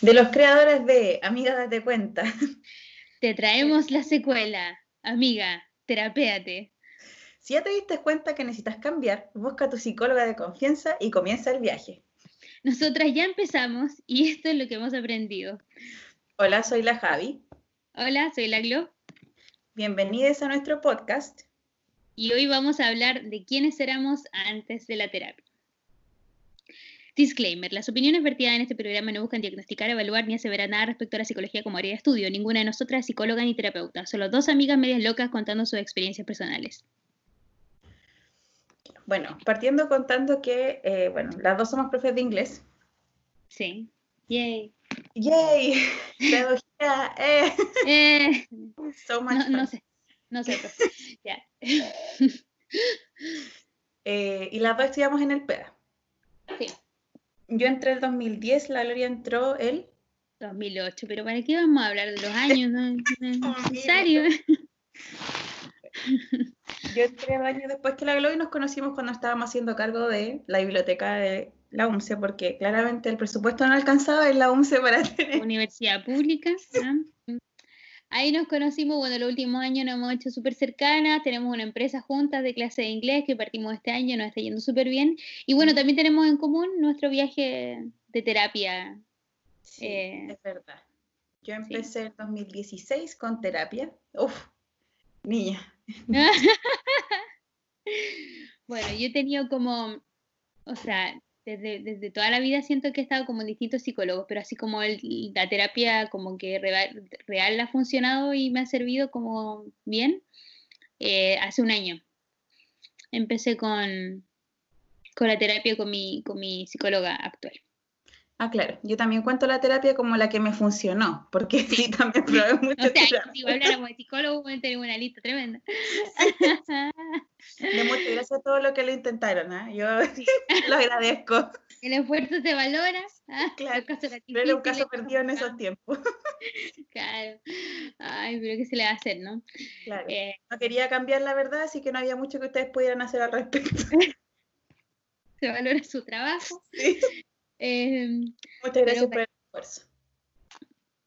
De los creadores de Amiga Date Cuenta. Te traemos la secuela, amiga, terapéate. Si ya te diste cuenta que necesitas cambiar, busca a tu psicóloga de confianza y comienza el viaje. Nosotras ya empezamos y esto es lo que hemos aprendido. Hola, soy la Javi. Hola, soy la Glo. Bienvenidos a nuestro podcast. Y hoy vamos a hablar de quiénes éramos antes de la terapia. Disclaimer, las opiniones vertidas en este programa no buscan diagnosticar, evaluar ni aseverar nada respecto a la psicología como área de estudio. Ninguna de nosotras es psicóloga ni terapeuta, solo dos amigas medias locas contando sus experiencias personales. Bueno, partiendo contando que, eh, bueno, las dos somos profes de inglés. Sí. Yay. Yay. Pedagogía. Eh. Eh, So much no, fun. no sé, no sé, pero ya. Eh, y las dos estudiamos en el PEDA. Yo entré el 2010, la Gloria entró el... 2008, pero ¿para qué vamos a hablar de los años? No, no es necesario. Yo entré el año después que la Gloria y nos conocimos cuando estábamos haciendo cargo de la biblioteca de la UMCE, porque claramente el presupuesto no alcanzaba en la UMCE para tener... Universidad pública. ¿no? Ahí nos conocimos, bueno, los últimos años nos hemos hecho súper cercanas, tenemos una empresa juntas de clase de inglés que partimos este año, nos está yendo súper bien. Y bueno, también tenemos en común nuestro viaje de terapia. Sí, Eh, es verdad. Yo empecé en 2016 con terapia. Uf, niña. bueno, yo he tenido como, o sea, desde, desde toda la vida siento que he estado como en distintos psicólogos, pero así como la terapia como que real, real ha funcionado y me ha servido como bien, eh, hace un año. Empecé con, con la terapia con mi, con mi psicóloga actual. Ah, claro. Yo también cuento la terapia como la que me funcionó, porque sí, también probé mucho O sea, terapia. si habláramos de psicólogo, tenemos una lista tremenda. De muchas gracias a todos los que lo intentaron, ¿ah? Yo lo agradezco. El esfuerzo se valora. ah, Claro, Pero era un caso perdido en esos tiempos. Claro. Ay, pero ¿qué se le va a hacer, no? Claro. Eh, No quería cambiar la verdad, así que no había mucho que ustedes pudieran hacer al respecto. se valora su trabajo. Sí. Eh, Muchas gracias por el esfuerzo.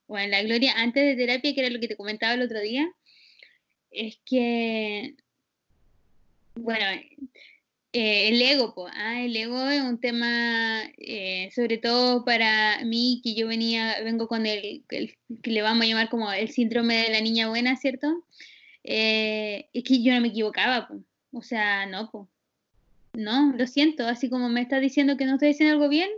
bueno, la Gloria, antes de terapia, que era lo que te comentaba el otro día, es que, bueno, eh, el ego, ah, el ego es un tema, eh, sobre todo para mí, que yo venía, vengo con el, el- que le vamos a llamar como el síndrome de la niña buena, ¿cierto? Eh, es que yo no me equivocaba, po. o sea, no, po. No, lo siento, así como me estás diciendo que no estoy haciendo algo bien,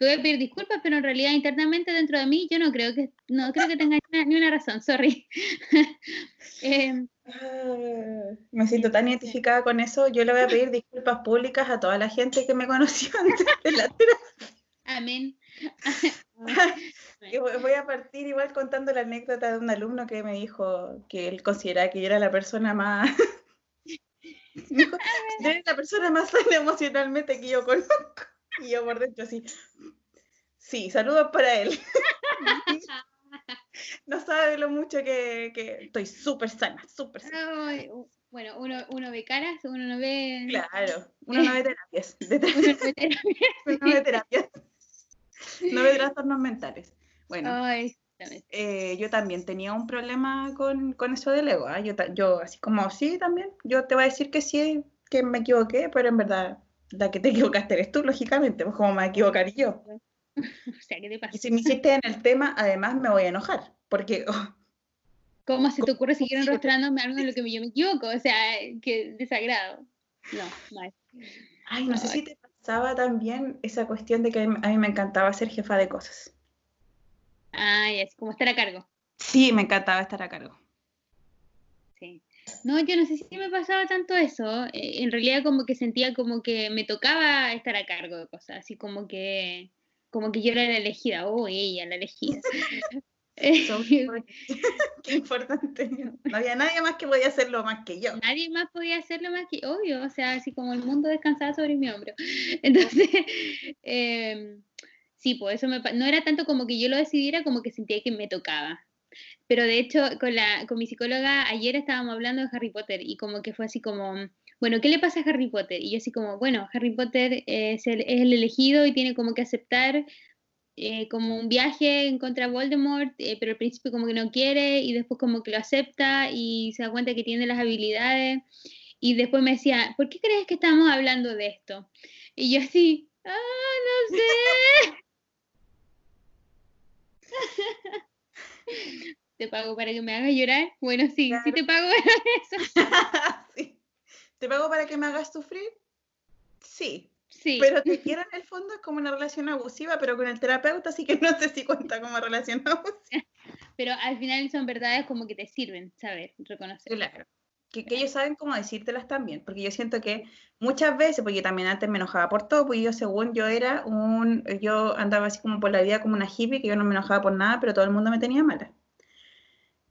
te voy a pedir disculpas, pero en realidad internamente dentro de mí yo no creo que no creo que tenga ni una, ni una razón, sorry. Em, Ah, Me siento tan identificada con eso. Yo le voy a pedir disculpas públicas a toda la gente que me conoció antes de la terapia. amén. Voy a partir igual contando la anécdota de un alumno que me dijo que él consideraba que yo era la persona más. Me dijo, "Tú eres la persona más sana emocionalmente que yo conozco. Y yo por dentro así. Sí, saludos para él. No sabe lo mucho que, que estoy súper sana, súper sana. Ay, bueno, uno, uno ve caras, uno no ve. Claro, uno no ve terapias, de ter- uno no ve terapias, no ve trastornos mentales. Bueno, Ay, eh, yo también tenía un problema con, con eso del ego. ¿ah? Yo, yo así como, sí, también, yo te voy a decir que sí, que me equivoqué, pero en verdad la que te equivocaste eres tú, lógicamente, pues como me equivocaría yo. O sea, ¿qué te Y pasa? si me hiciste en el tema, además me voy a enojar, porque oh, ¿Cómo se te ocurre seguir enrostrándome algo en lo que yo me equivoco? O sea, qué desagrado. No, mal. Ay, no sé si te pasaba también esa cuestión de que a mí, a mí me encantaba ser jefa de cosas. Ay, es como estar a cargo. Sí, me encantaba estar a cargo. No, yo no sé si me pasaba tanto eso. eh, en realidad como que sentía como que me tocaba estar a cargo de cosas, así como que como que yo era la elegida, oh, ella, la elegida. Eh, Qué importante. No había nadie más que podía hacerlo más que yo. Nadie más podía hacerlo más que obvio, o sea, así como el mundo descansaba sobre mi hombro. Entonces, em, sí, pues eso me, no era tanto como que yo lo decidiera, como que sentía que me tocaba. Pero de hecho, con, la, con mi psicóloga ayer estábamos hablando de Harry Potter y como que fue así como, bueno, ¿qué le pasa a Harry Potter? Y yo así como, bueno, Harry Potter es el, es el elegido y tiene como que aceptar eh, como un viaje en contra de Voldemort, eh, pero al principio como que no quiere y después como que lo acepta y se da cuenta que tiene las habilidades. Y después me decía, ¿por qué crees que estamos hablando de esto? Y yo así, ah, no sé. ¿Te pago para que me hagas llorar? Bueno, sí, sí te pago eso. ¿Te pago para que me hagas sufrir? Sí. Sí. Pero te quiero en el fondo es como una relación abusiva, pero con el terapeuta sí que no sé si cuenta como relación abusiva. Pero al final son verdades como que te sirven saber, reconocer. Claro. Que, que, ellos saben cómo decírtelas también, porque yo siento que muchas veces, porque yo también antes me enojaba por todo, porque yo según yo era un, yo andaba así como por la vida como una hippie, que yo no me enojaba por nada, pero todo el mundo me tenía mala.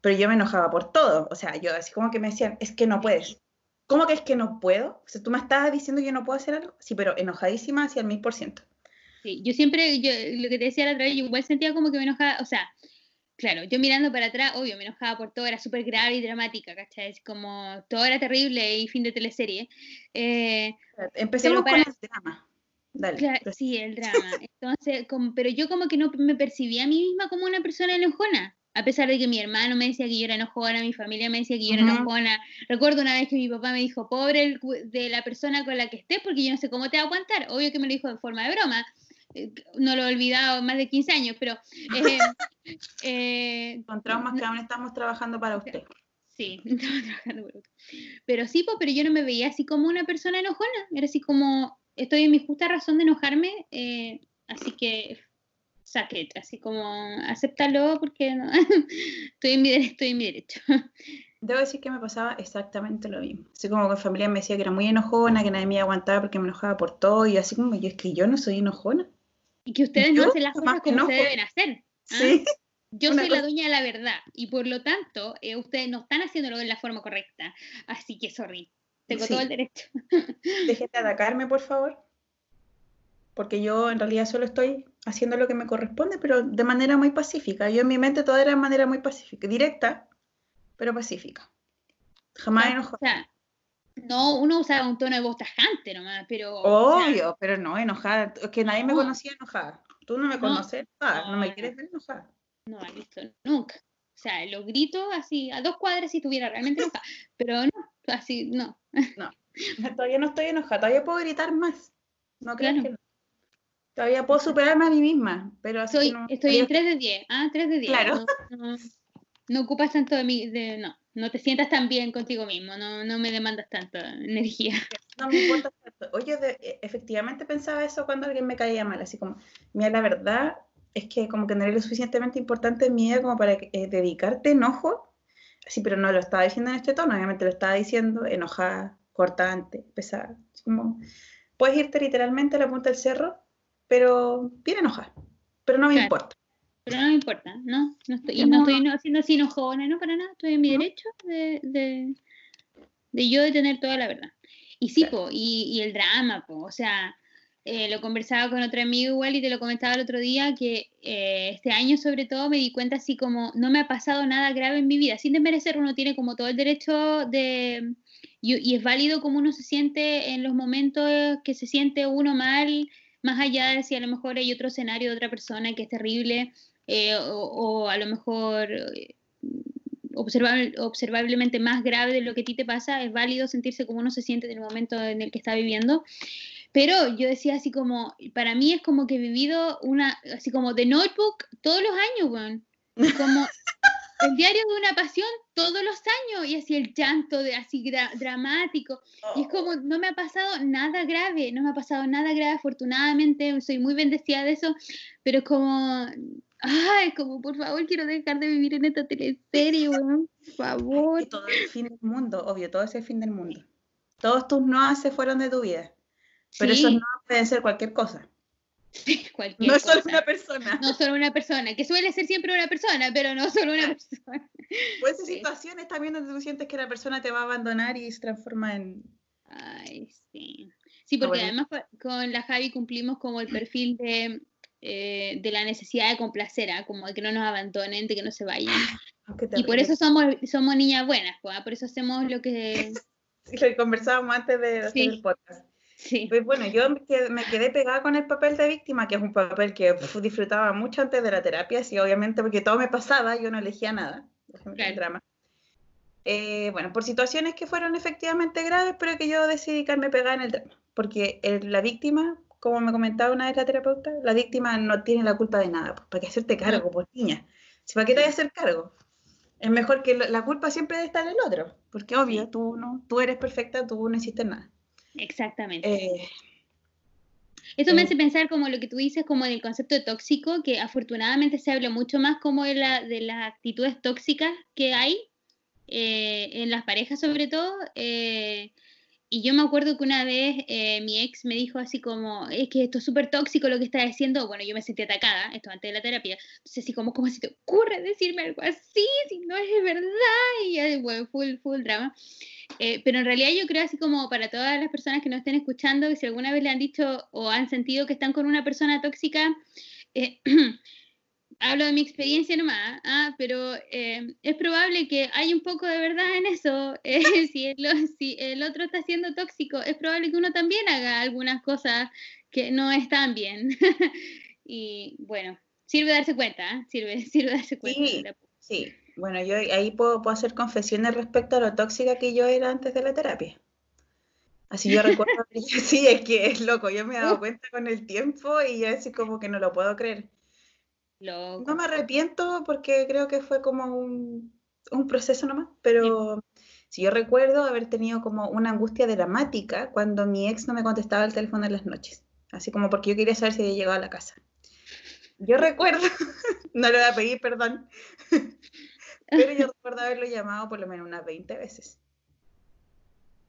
Pero yo me enojaba por todo, o sea, yo así como que me decían, es que no puedes, ¿Cómo que es que no puedo? O sea, tú me estás diciendo que yo no puedo hacer algo. Sí, pero enojadísima hacia el mil por ciento. Sí, yo siempre, yo, lo que te decía la otra vez, yo igual sentía como que me enojaba, o sea, claro, yo mirando para atrás, obvio, me enojaba por todo, era súper grave y dramática, ¿cachai? Es como, todo era terrible y fin de teleserie. Eh, Empecemos con el drama. Dale, claro, sí, el drama. Entonces, como, pero yo como que no me percibía a mí misma como una persona enojona a pesar de que mi hermano me decía que yo era enojona, mi familia me decía que yo era enojona. Recuerdo una vez que mi papá me dijo, pobre de la persona con la que estés, porque yo no sé cómo te va a aguantar. Obvio que me lo dijo en forma de broma. Eh, no lo he olvidado más de 15 años, pero... Eh, eh, con traumas que aún estamos trabajando para usted. Sí, estamos trabajando para usted. Pero sí, pero yo no me veía así como una persona enojona. Era así como, estoy en mi justa razón de enojarme, así que saquet, así como acéptalo porque no, estoy, en mi, estoy en mi derecho. Debo decir que me pasaba exactamente lo mismo. Así como mi familia me decía que era muy enojona, que nadie me aguantaba porque me enojaba por todo, y así como yo, es que yo no soy enojona. Y que ustedes no hacen las cosas como se deben hacer. ¿ah? Sí. Yo soy la dueña de la verdad y por lo tanto eh, ustedes no están haciéndolo de la forma correcta. Así que sorry, tengo todo el derecho. Dejen de atacarme, por favor porque yo en realidad solo estoy haciendo lo que me corresponde, pero de manera muy pacífica. Yo en mi mente todo era de manera muy pacífica, directa, pero pacífica. Jamás enojada. no, uno usaba un tono de voz tajante nomás, pero... Obvio, pero no, enojada. Es que nadie me conocía enojada. Tú no me conoces no, no, me quieres ver enojada. No, visto nunca. O sea, los gritos así, a dos cuadras si estuviera realmente enojada, pero no, así, no. No, todavía no estoy enojada, todavía puedo gritar más. No creo que no. Todavía puedo superarme a mí misma, pero así no, Estoy en 3 de 10. Ah, 3 de 10. Claro. No, ocupas tanto de mí, de, no, no te sientas tan bien contigo mismo, no, no me demandas tanta energía. No me importa tanto. Oye, e, efectivamente pensaba eso cuando alguien me caía mal, así como, mira, la verdad es que como que no eres lo suficientemente importante en mi vida como para eh, dedicarte enojo, así, pero no lo estaba diciendo en este tono, obviamente lo estaba diciendo enojada, cortante, pesada, como, puedes irte literalmente a la punta del cerro pero bien enojada. Pero no me importa. Pero no me importa, ¿no? No estoy, no, estoy haciendo así enojona, no para nada. Estoy en mi derecho de, de, de, yo de tener toda la verdad. Y sí, po, y, y, el drama, po, o sea, eh, lo conversaba con otro amigo igual y te lo comentaba el otro día, que eh, este año sobre todo me di cuenta así como no me ha pasado nada grave en mi vida. Sin desmerecer, uno tiene como todo el derecho de... Y, y es válido como uno se siente en los momentos que se siente uno mal más allá de si a lo mejor hay otro escenario de otra persona que es terrible eh, o, a lo mejor eh, observablemente más grave de lo que a ti te pasa, es válido sentirse como uno se siente en el momento en el que está viviendo. Pero yo decía así como, para mí es como que he vivido una, así como de notebook todos los años, weón. Como el diario de una pasión todos los años y así el llanto de así dramático. Y es como no me ha pasado nada grave no me ha pasado nada grave afortunadamente soy muy bendecida de eso pero es como ay como por favor quiero dejar de vivir en esta teleserie por favor. Todo el fin del mundo obvio todo es el fin del mundo. Todos tus no se fueron de tu vida pero esos no pueden ser cualquier cosa no solo una persona. No solo una persona, que suele ser siempre una persona, pero no solo una persona. Puede ser situaciones también donde tú sientes que la persona te va a abandonar y se transforma en... Ay, sí. Sí, porque además con la Javi cumplimos como el perfil de, eh, de la necesidad de complacer, ¿ah? como de que no nos abandonen, de que no se vayan. Ah, y por eso somos, somos niñas buenas, ¿ah? por eso hacemos lo que... Sí, lo conversábamos antes de hacer el podcast Sí. Pues bueno, yo me quedé, pegada con el papel de víctima, que es un papel que disfrutaba mucho antes de la terapia, sí, obviamente porque todo me pasaba, yo no elegía nada, el drama. Eh, bueno, por situaciones que fueron efectivamente graves, pero que yo decidí quedarme pegada en el drama, porque la víctima, como me comentaba una vez la terapeuta, la víctima no tiene la culpa de nada, pues, ¿para qué hacerte cargo, por niña? Si ¿Para qué te voy a hacer cargo? Es mejor que la culpa siempre debe estar en el otro, porque obvio, tú, no, tú eres perfecta, tú no hiciste nada. Exactamente. Eh, Eso me hace pensar como lo que tú dices, como del concepto de tóxico, que afortunadamente se habla mucho más como de, la, de las actitudes tóxicas que hay eh, en las parejas sobre todo. Eh, y yo me acuerdo que una vez eh, mi ex me dijo así como, es que esto es súper tóxico lo que estás diciendo. Bueno, yo me sentí atacada, esto antes de la terapia. Entonces, así como, ¿cómo se te ocurre decirme algo así? Si no es verdad. Y bueno, full, full drama. pero en realidad yo creo así como para todas las personas que nos estén escuchando, si alguna vez le han dicho o han sentido que están con una persona tóxica, eh, hablo de mi experiencia nomás, ¿ah? pero eh, es probable que hay un poco de verdad en eso. Eh, si, el, si, el, otro está siendo tóxico, es probable que uno también haga algunas cosas que no están bien. y bueno, sirve darse cuenta, ¿ah? sirve, sirve darse cuenta. Sí, sí. bueno, yo ahí puedo, puedo, hacer confesiones respecto a lo tóxica que yo era antes de la terapia. Así yo recuerdo, sí, es que es loco, yo me he dado cuenta con el tiempo y así como que no lo puedo creer. No me arrepiento porque creo que fue como un, proceso nomás, pero si yo recuerdo haber tenido como una angustia dramática cuando mi ex no me contestaba el teléfono en las noches, así como porque yo quería saber si había llegado a la casa. Yo recuerdo, no le voy a pedir perdón, pero yo recuerdo haberlo llamado por lo menos unas 20 veces.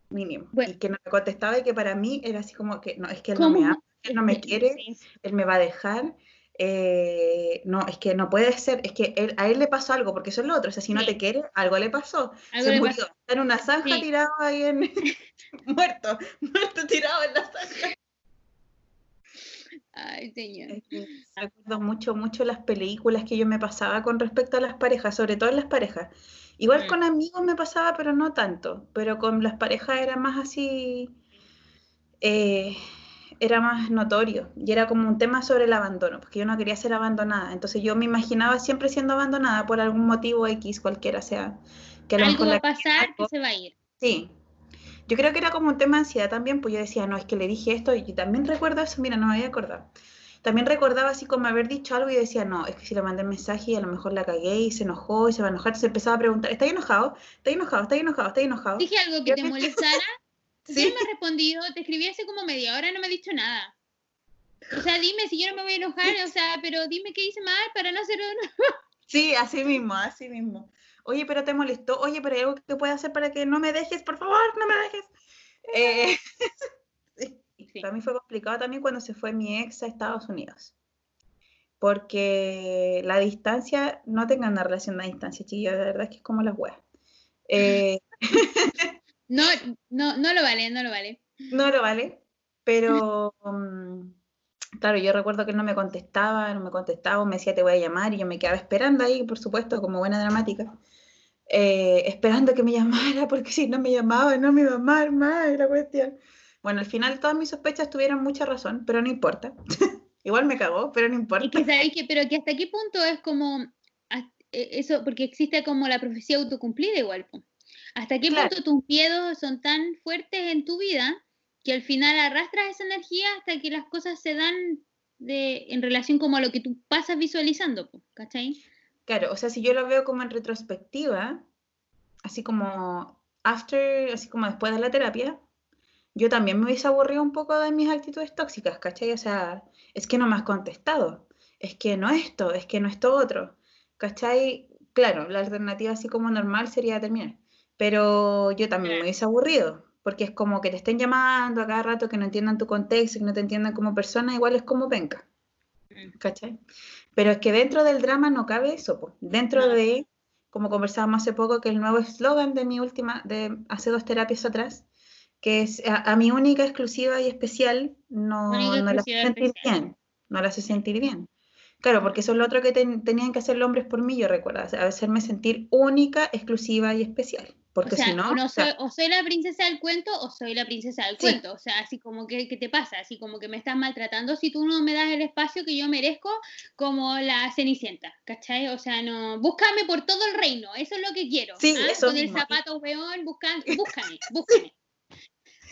Mínimo. Y que no me contestaba y que para mí era así como que, no, es que él no me ama, él no me quiere, él me va a dejar eh, no, es que no puede ser, es que a él le pasó algo, porque eso es lo otro, o sea, si no te quiere, algo le pasó. se murió, está en una zanja tirado ahí en... muerto, muerto tirado en la zanja. Ay, señor. recuerdo mucho, mucho las películas que yo me pasaba con respecto a las parejas, sobre todo en las parejas. Igual mm. con amigos me pasaba, pero no tanto. Pero con las parejas era más así. Eh, era más notorio y era como un tema sobre el abandono, porque yo no quería ser abandonada. Entonces yo me imaginaba siempre siendo abandonada por algún motivo X, cualquiera sea. Que Algo va a pasar que se va a ir. Sí. Yo creo que era como un tema de ansiedad también, pues yo decía, no, es que le dije esto y también recuerdo eso, mira, no me había acordado. También recordaba así como haber dicho algo y decía, no, es que si le mandé el mensaje y a lo mejor la cagué y se enojó y se va a enojar, se empezaba a preguntar, ¿está enojado? ¿Está enojado? ¿Está enojado? ¿Está enojado? ¿Dije algo que te molestara? Sí. me ha respondido, te escribí hace como media hora, no me ha dicho nada. O sea, dime si yo no me voy a enojar, o sea, pero dime qué hice mal para no hacerlo. Sí, así mismo, así mismo. Oye, pero te molestó. Oye, pero hay algo que pueda hacer para que no me dejes, por favor, no me dejes. Eh, sí. Para mí fue complicado también cuando se fue mi ex a Estados Unidos. Porque la distancia, no tengan una relación a distancia, chiquillos, de verdad es que es como las weas. Eh, No, no, no lo vale, no lo vale. No lo vale, pero mm, claro, yo recuerdo que él no me contestaba, no me contestaba, me decía te voy a llamar y yo me quedaba esperando ahí, por supuesto, como buena dramática, eh, esperando que me llamara, porque si no me llamaba no me iba a amar más, la cuestión. Bueno, al final todas mis sospechas tuvieron mucha razón, pero no importa. Igual me cagó, pero no importa. Y que sabéis que, pero que hasta qué punto es como e, eso, porque existe como la profecía autocumplida igual. ¿Hasta qué punto tus miedos son tan fuertes en tu vida que al final arrastras esa energía hasta que las cosas se dan de, en relación como a lo que tú pasas visualizando, ¿cachai? Claro, o sea, si yo lo veo como en retrospectiva, así como after, así como después de la terapia, yo también me hubiese aburrido un poco de mis actitudes tóxicas, ¿cachai? O sea, es que no me has contestado, es que no esto, es que no esto otro, ¿cachai? Claro, la alternativa así como normal sería terminar pero yo también me hubiese aburrido, porque es como que te estén llamando a cada rato, que no entiendan tu contexto, que no te entiendan como persona, igual es como venga. Mm. ¿Cachai? Pero es que dentro del drama no cabe eso, dentro de, como conversábamos hace poco, que el nuevo eslogan de mi última, de hace dos terapias atrás, que es a, mi única, exclusiva y especial, no, no la hace sentir bien, no la hace sentir bien. Claro, porque eso es lo otro que tenían que hacer los hombres por mí, yo recuerdo, hacerme sentir única, exclusiva y especial. Porque si no. o, soy, la princesa del cuento o soy la princesa del cuento. O sea, así como que ¿qué te pasa? Así como que me estás maltratando si tú no me das el espacio que yo merezco como la cenicienta. ¿Cachai? O sea, no. Búscame por todo el reino. Eso es lo que quiero. Sí, ¿ah? Con el zapato weón, buscando, búscame, búscame.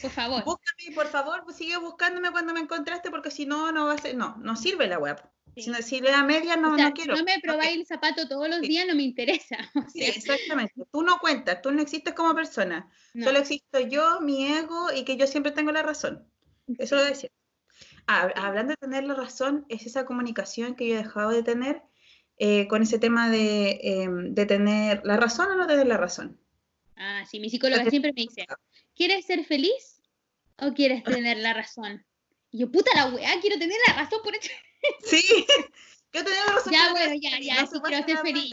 Por favor. Búscame, por favor, sigue buscándome cuando me encontraste porque si no, no va a ser. No, no sirve la web. Si, si le da media, no, no quiero. Si no me probáis el zapato todos los días, no me interesa. sí, exactamente. Tú no cuentas, tú no existes como persona. Solo existo yo, mi ego y que yo siempre tengo la razón. Eso lo decía. Ah, hablando de tener la razón, es esa comunicación que yo he dejado de tener eh, con ese tema de, em, de, tener la razón o no tener la razón. Ah, sí, mi psicóloga siempre me dice, ¿quieres ser feliz o quieres tener la razón? Y yo, puta la weá, quiero tener la razón por hecho. Sí, tener la razón. Ya, bueno, ya, ya, sí quiero ser feliz,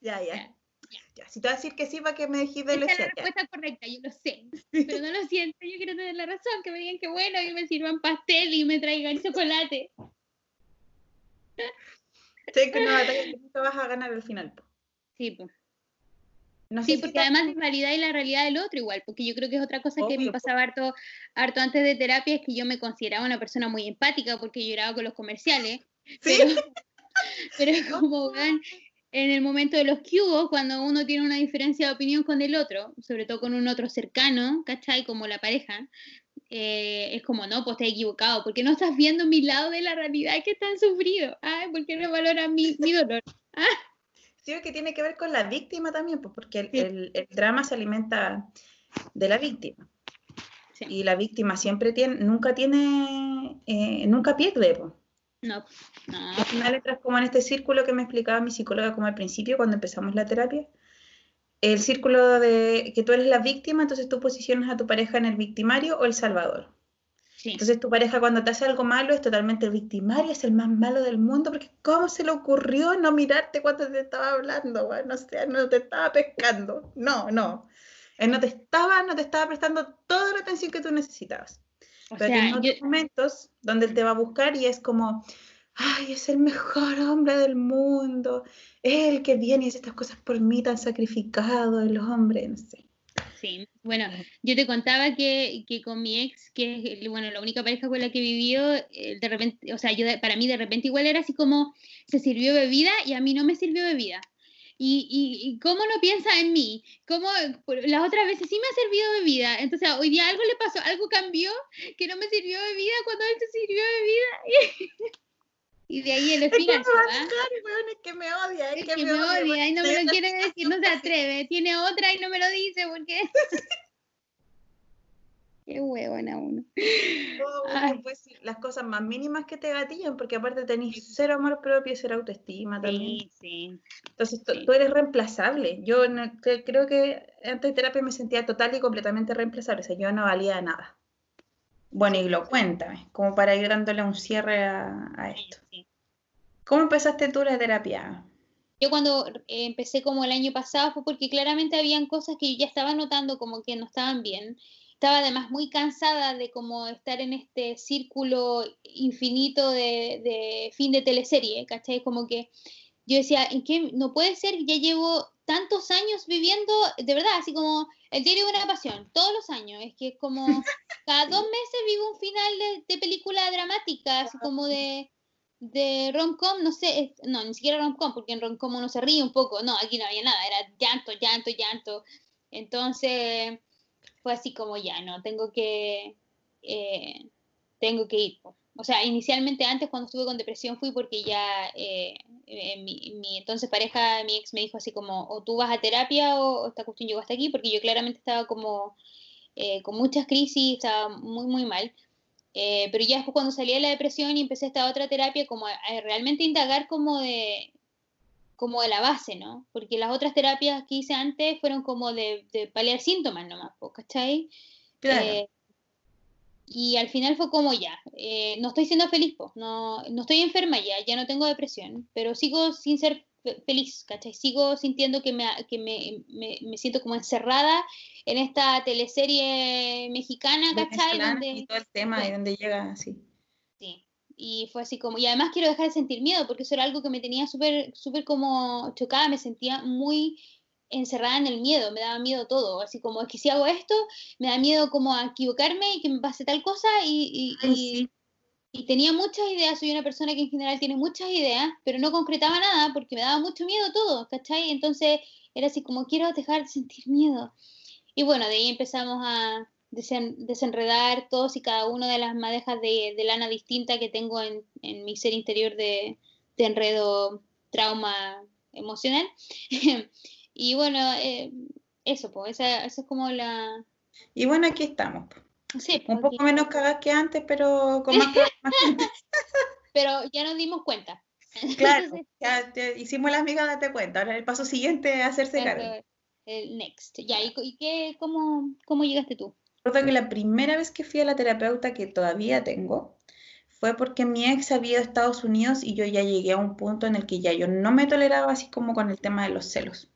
ya, ya. Ya, ya. Si te vas a decir que sí, para que me dejes de Esa es la respuesta correcta, yo lo sé. Pero no lo siento, yo quiero tener la razón, que me digan que bueno, que me sirvan pastel y me traigan chocolate. Sé que una batalla que vas a ganar al final. Sí, pues sí, porque además es y la realidad del otro igual, porque yo creo que es otra cosa que me pasaba harto, harto antes de terapia, es que yo me consideraba una persona muy empática porque lloraba con los comerciales, ¿Sí? pero, como van en el momento de los cubos, cuando uno tiene una diferencia de opinión con el otro, sobre todo con un otro cercano, ¿cachai? Como la pareja, eh, es como, no, pues te he equivocado, porque no estás viendo mi lado de la realidad que están sufrido, ay, ¿por qué no valoras mi, mi dolor? ¿Ah? Sí, que tiene que ver con la víctima también, pues, porque el, el, drama se alimenta de la víctima. Y la víctima siempre tiene, nunca tiene, eh, nunca pierde. Pues. No, no. Al final entras como en este círculo que me explicaba mi psicóloga como al principio, cuando empezamos la terapia. El círculo de que tú eres la víctima, entonces tú posicionas a tu pareja en el victimario o el salvador. Entonces tu pareja cuando te hace algo malo es totalmente el victimario, es el más malo del mundo, porque ¿cómo se le ocurrió no mirarte cuando te estaba hablando? Bueno, o sea, no te estaba pescando. No, no. Él no te estaba, no te estaba prestando toda la atención que tú necesitabas. Pero hay otros momentos donde él te va a buscar y es como, ay, es el mejor hombre del mundo, él que viene y hace estas cosas por mí tan sacrificado, el hombre, no sé. Sí, bueno, yo te contaba que, que, con mi ex, que es bueno, la única pareja con la que he vivido, eh, de repente, o sea, yo para mí de repente igual era así como se sirvió bebida y a mí no me sirvió bebida. Y, y, y cómo no piensa en mí, cómo las otras veces sí me ha servido bebida. Entonces, hoy día algo le pasó, algo cambió que no me sirvió bebida cuando él se sirvió bebida. Y de ahí el espinazo, Es que me odia, es, que, me, odia. y no me lo quiere decir, no se atreve. Tiene otra y no me lo dice porque... Qué huevona uno. pues, las cosas más mínimas que te gatillan, porque aparte tenés cero amor propio y cero autoestima también. Sí, sí. Entonces tú eres reemplazable. Yo creo que antes de terapia me sentía total y completamente reemplazable. O sea, yo no valía nada. Bueno, y lo cuéntame, como para ir dándole un cierre a, esto. ¿Cómo empezaste tú la terapia? Yo cuando eh, empecé como el año pasado fue porque claramente habían cosas que yo ya estaba notando como que no estaban bien. Estaba además muy cansada de como estar en este círculo infinito de, de fin de teleserie, ¿cachai? Como que yo decía, ¿en qué? No puede ser, ya llevo tantos años viviendo, de verdad, así como el diario de una pasión, todos los años, es que como cada dos meses vivo un final de, película dramática, así como de, de rom-com, no sé, no, ni siquiera rom-com, porque en rom-com uno se ríe un poco, no, aquí no había nada, era llanto, llanto, llanto, entonces fue así como ya, no, tengo que, eh, tengo que ir. O sea, inicialmente antes cuando estuve con depresión fui porque ya eh, eh, mi, entonces pareja, mi ex me dijo así como, o tú vas a terapia o, esta cuestión llegó hasta aquí, porque yo claramente estaba como eh, con muchas crisis, estaba muy, muy mal. pero ya después cuando salí de la depresión y empecé esta otra terapia, como a, realmente indagar como de, como de la base, ¿no? Porque las otras terapias que hice antes fueron como de, de paliar síntomas nomás, ¿cachai? Claro y al final fue como ya, eh, no estoy siendo feliz, no, no estoy enferma ya, ya no tengo depresión, pero sigo sin ser feliz, ¿cachai? Sigo sintiendo que me, que me, me, siento como encerrada en esta teleserie mexicana, ¿cachai? Donde, y todo el tema, y donde llega así. Sí, y fue así como, y además quiero dejar de sentir miedo, porque eso era algo que me tenía súper, súper como chocada, me sentía muy encerrada en el miedo, me daba miedo todo, así como es que si hago esto, me da miedo como a equivocarme y que me pase tal cosa y, y, y, tenía muchas ideas, soy una persona que en general tiene muchas ideas, pero no concretaba nada porque me daba mucho miedo todo, ¿cachai? Entonces era así como quiero dejar de sentir miedo. Y bueno, de ahí empezamos a desenredar todos y cada una de las madejas de, de lana distinta que tengo en, en mi ser interior de, de enredo trauma emocional. Y bueno, eh, eso, pues, esa, es como la... Y bueno, aquí estamos. Sí, Un poco menos cagadas que antes, pero con más, Pero ya nos dimos cuenta. Claro, ya hicimos la amiga, date cuenta. Ahora el paso siguiente es hacerse cargo. El next. Ya, ¿y, qué, cómo, cómo llegaste tú? Recuerdo que la primera vez que fui a la terapeuta, que todavía tengo, fue porque mi ex había ido a Estados Unidos y yo ya llegué a un punto en el que ya yo no me toleraba así como con el tema de los celos.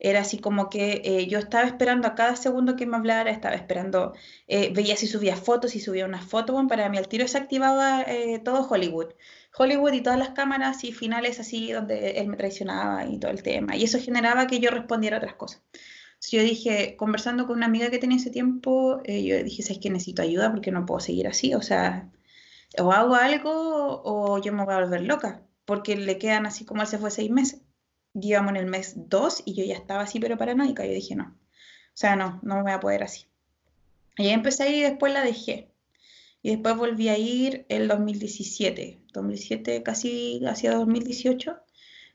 Era así como que eh, yo estaba esperando a cada segundo que me hablara, estaba esperando, eh, veía si subía fotos, si subía una foto, bueno, para mí al tiro se activaba eh, todo Hollywood. Hollywood y todas las cámaras y finales así donde él me traicionaba y todo el tema. Y eso generaba que yo respondiera a otras cosas. Entonces yo dije, conversando con una amiga que tenía ese tiempo, yo dije, ¿sabes que necesito ayuda porque no puedo seguir así? O sea, o hago algo o yo me voy a volver loca, porque le quedan así como él se fue seis meses íbamos en el mes 2 y yo ya estaba así, pero paranoica. Yo dije, no, o sea, no, no me voy a poder así. Y ahí empecé a ir y después la dejé. Y después volví a ir el 2017, 2017 casi hacia 2018,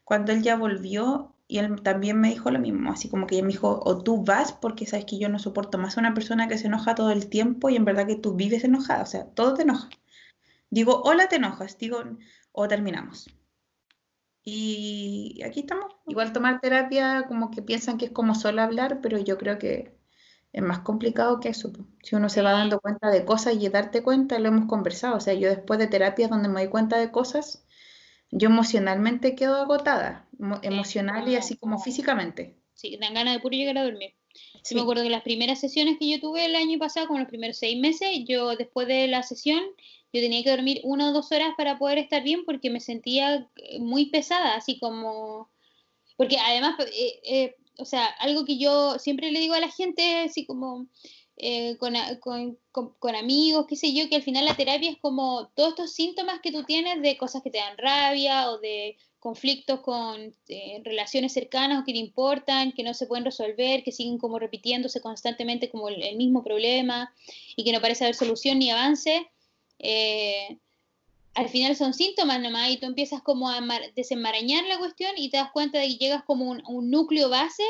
cuando él ya volvió y él también me dijo lo mismo, así como que ella me dijo, o tú vas porque sabes que yo no soporto más a una persona que se enoja todo el tiempo y en verdad que tú vives enojada, o sea, todo te enoja. Digo, hola, te enojas, digo, o terminamos. Y aquí estamos. Igual tomar terapia como que piensan que es como solo hablar, pero yo creo que es más complicado que eso. Si uno se va dando cuenta de cosas y darte cuenta, lo hemos conversado. O sea, yo después de terapias donde me doy cuenta de cosas, yo emocionalmente quedo agotada, emocional y así como físicamente. Sí, dan ganas de puro llegar a dormir. Sí. me acuerdo que las primeras sesiones que yo tuve el año pasado, como los primeros seis meses, yo después de la sesión yo tenía que dormir una o dos horas para poder estar bien porque me sentía eh, muy pesada, así como, porque además, eh, eh, o sea, algo que yo siempre le digo a la gente, así como con, con, con, amigos, qué sé yo, que al final la terapia es como todos estos síntomas que tú tienes de cosas que te dan rabia o de conflictos con relaciones cercanas o que te importan, que no se pueden resolver, que siguen como repitiéndose constantemente como el mismo problema y que no parece haber solución ni avance eh, al final son síntomas nomás y tú empiezas como a desenmarañar la cuestión y te das cuenta de que llegas como un núcleo base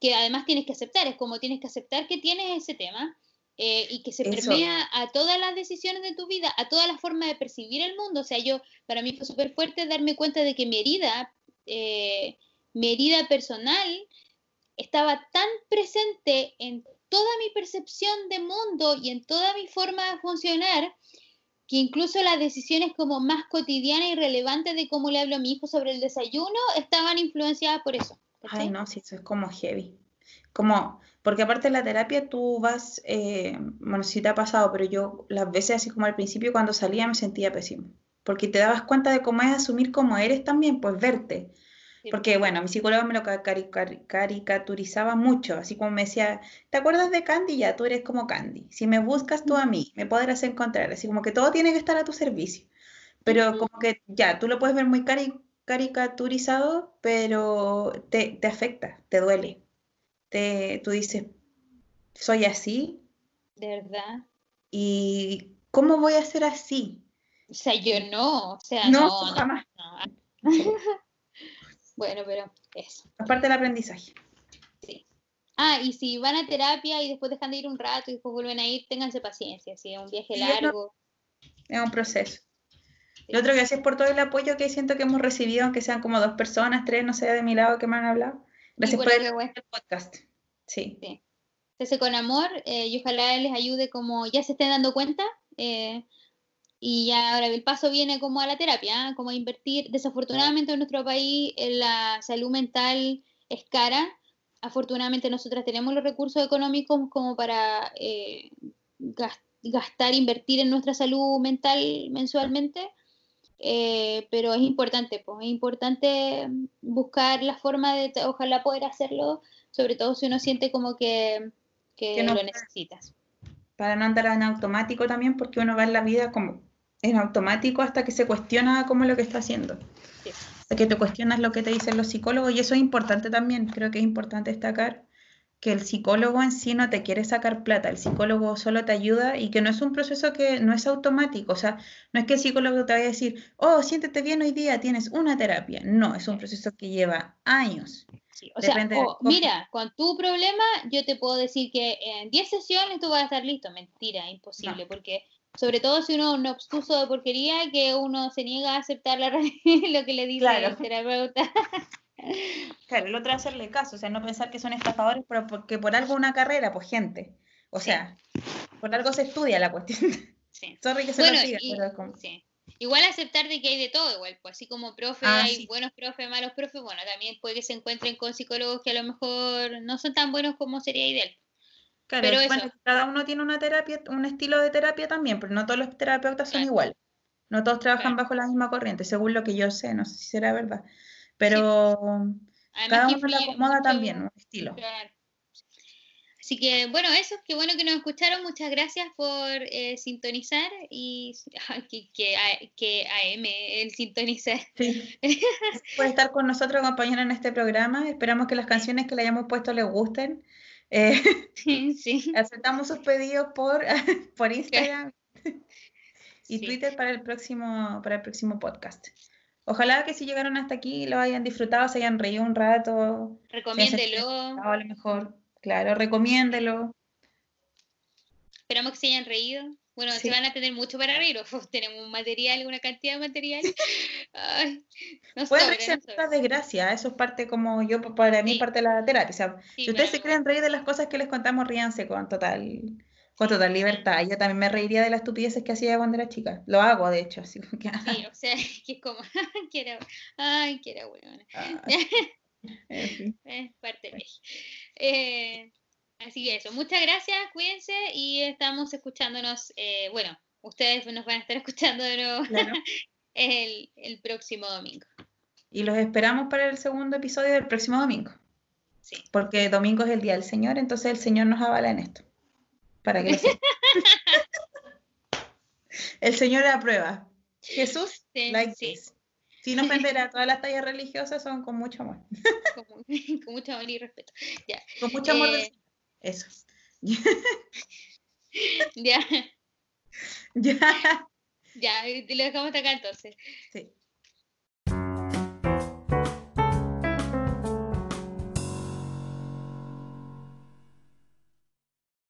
que además tienes que aceptar, es como tienes que aceptar que tienes ese tema eh, y que se permea a todas las decisiones de tu vida, a todas las formas de percibir el mundo. O sea, yo, para mí fue súper fuerte darme cuenta de que mi herida, eh, mi herida personal, estaba tan presente en toda mi percepción de mundo y en toda mi forma de funcionar que incluso las decisiones como más cotidianas y relevantes de cómo le hablo a mi hijo sobre el desayuno estaban influenciadas por eso. Ay, no, sí, eso es como heavy. Como, porque aparte de la terapia tú vas, eh, bueno, sí te ha pasado, pero yo las veces así como al principio cuando salía me sentía pésimo, porque te dabas cuenta de cómo es asumir cómo eres también, pues verte. Porque, bueno, mi psicólogo me lo caricaturizaba mucho, así como me decía, ¿te acuerdas de Candy? Ya, tú eres como Candy. Si me buscas tú a mí, me podrás encontrar. Así como que todo tiene que estar a tu servicio. Pero como que ya, tú lo puedes ver muy caricaturizado, pero te, te, afecta, te duele. Te, tú dices, soy así. ¿De verdad? ¿Y cómo voy a ser así? O sea, yo no, o sea, no, jamás. Bueno, pero eso. Aparte del aprendizaje. Sí. Ah, y si van a terapia y después dejan de ir un rato y después vuelven a ir, ténganse paciencia, si es un viaje largo. Es un proceso. Lo otro es por todo el apoyo que siento que hemos recibido, aunque sean como dos personas, tres, no sé, de mi lado que me han hablado. Gracias por, el, podcast. Sí. sí. Entonces, con amor eh, y ojalá les ayude como ya se estén dando cuenta. Eh, y ya ahora el paso viene como a la terapia, ¿ah? como a invertir. Desafortunadamente en nuestro país eh, la salud mental es cara. Afortunadamente nosotras tenemos los recursos económicos como para eh, gastar, invertir en nuestra salud mental mensualmente, eh, pero es importante, pues, es importante buscar la forma de, ojalá poder hacerlo, sobre todo si uno siente como que, que, no lo necesitas. Para no andar en automático también, porque uno va en la vida como en automático hasta que se cuestiona cómo es lo que está haciendo. Hasta que te cuestionas lo que te dicen los psicólogos, y eso es importante también, creo que es importante destacar que el psicólogo en sí no te quiere sacar plata, el psicólogo solo te ayuda y que no es un proceso que no es automático, o sea, no es que el psicólogo te vaya a decir, oh, siéntete bien hoy día, tienes una terapia, no, es un proceso que lleva años. o sea, mira, con tu problema yo te puedo decir que en 10 sesiones tú vas a estar listo, mentira, imposible, porque sobre todo si uno es un obstuso de porquería que uno se niega a aceptar la lo que le dice el terapeuta. Claro, el otro es hacerle caso, o sea, no pensar que son estafadores, pero porque por algo una carrera, pues gente. O sea, por algo se estudia la cuestión. Sí. Sorry que se lo diga, pero sí. Igual aceptar de que hay de todo, igual, pues así como profe, ah, hay buenos profes, malos profes, bueno, también puede que se encuentren con psicólogos que a lo mejor no son tan buenos como sería ideal. Claro, pero bueno, cada uno tiene una terapia, un estilo de terapia también, pero no todos los terapeutas son iguales. No todos trabajan bajo la misma corriente, según lo que yo sé, no sé si será verdad. Pero cada uno le acomoda también un estilo. Así que bueno, eso, qué bueno que nos escucharon. Muchas gracias por eh, sintonizar y que, que, AM, el sintonizar. Sí. por estar con nosotros, acompañar en este programa. Esperamos que las canciones que le hayamos puesto les gusten. Eh, sí, Aceptamos sus pedidos por, por Instagram y Twitter para el próximo, para el próximo podcast. Ojalá que si llegaron hasta aquí lo hayan disfrutado, se hayan reído un rato. Recomiéndelo. A lo mejor, claro, recomiéndelo. Esperamos que se hayan reído. Bueno, se van a tener mucho para reír. tenemos un material, una cantidad de material. Ay, no Puede ser una desgracia. Eso es parte como yo, para mí, parte de la terapia. O sea, si ustedes se quieren reír de las cosas que les contamos, ríanse con total con total libertad. Yo también me reiría de las estupideces que hacía cuando era chica. Lo hago, de hecho. Así que, sí, o sea, que es como, quiero, ay, quiero, bueno. es parte de eh, Así que eso, muchas gracias, cuídense y estamos escuchándonos, eh, bueno, ustedes nos van a estar escuchando de nuevo el, el próximo domingo. Y los esperamos para el segundo episodio del próximo domingo. Sí. Porque domingo es el Día del Señor, entonces el Señor nos avala en esto para que El Señor aprueba. Jesús, like this. Sin ofender a todas las tallas religiosas, son con mucho amor. Con, mucho amor y respeto. Con mucho amor. Eh, Eso. ya. Ya. Ya, lo dejamos acá entonces. Sí.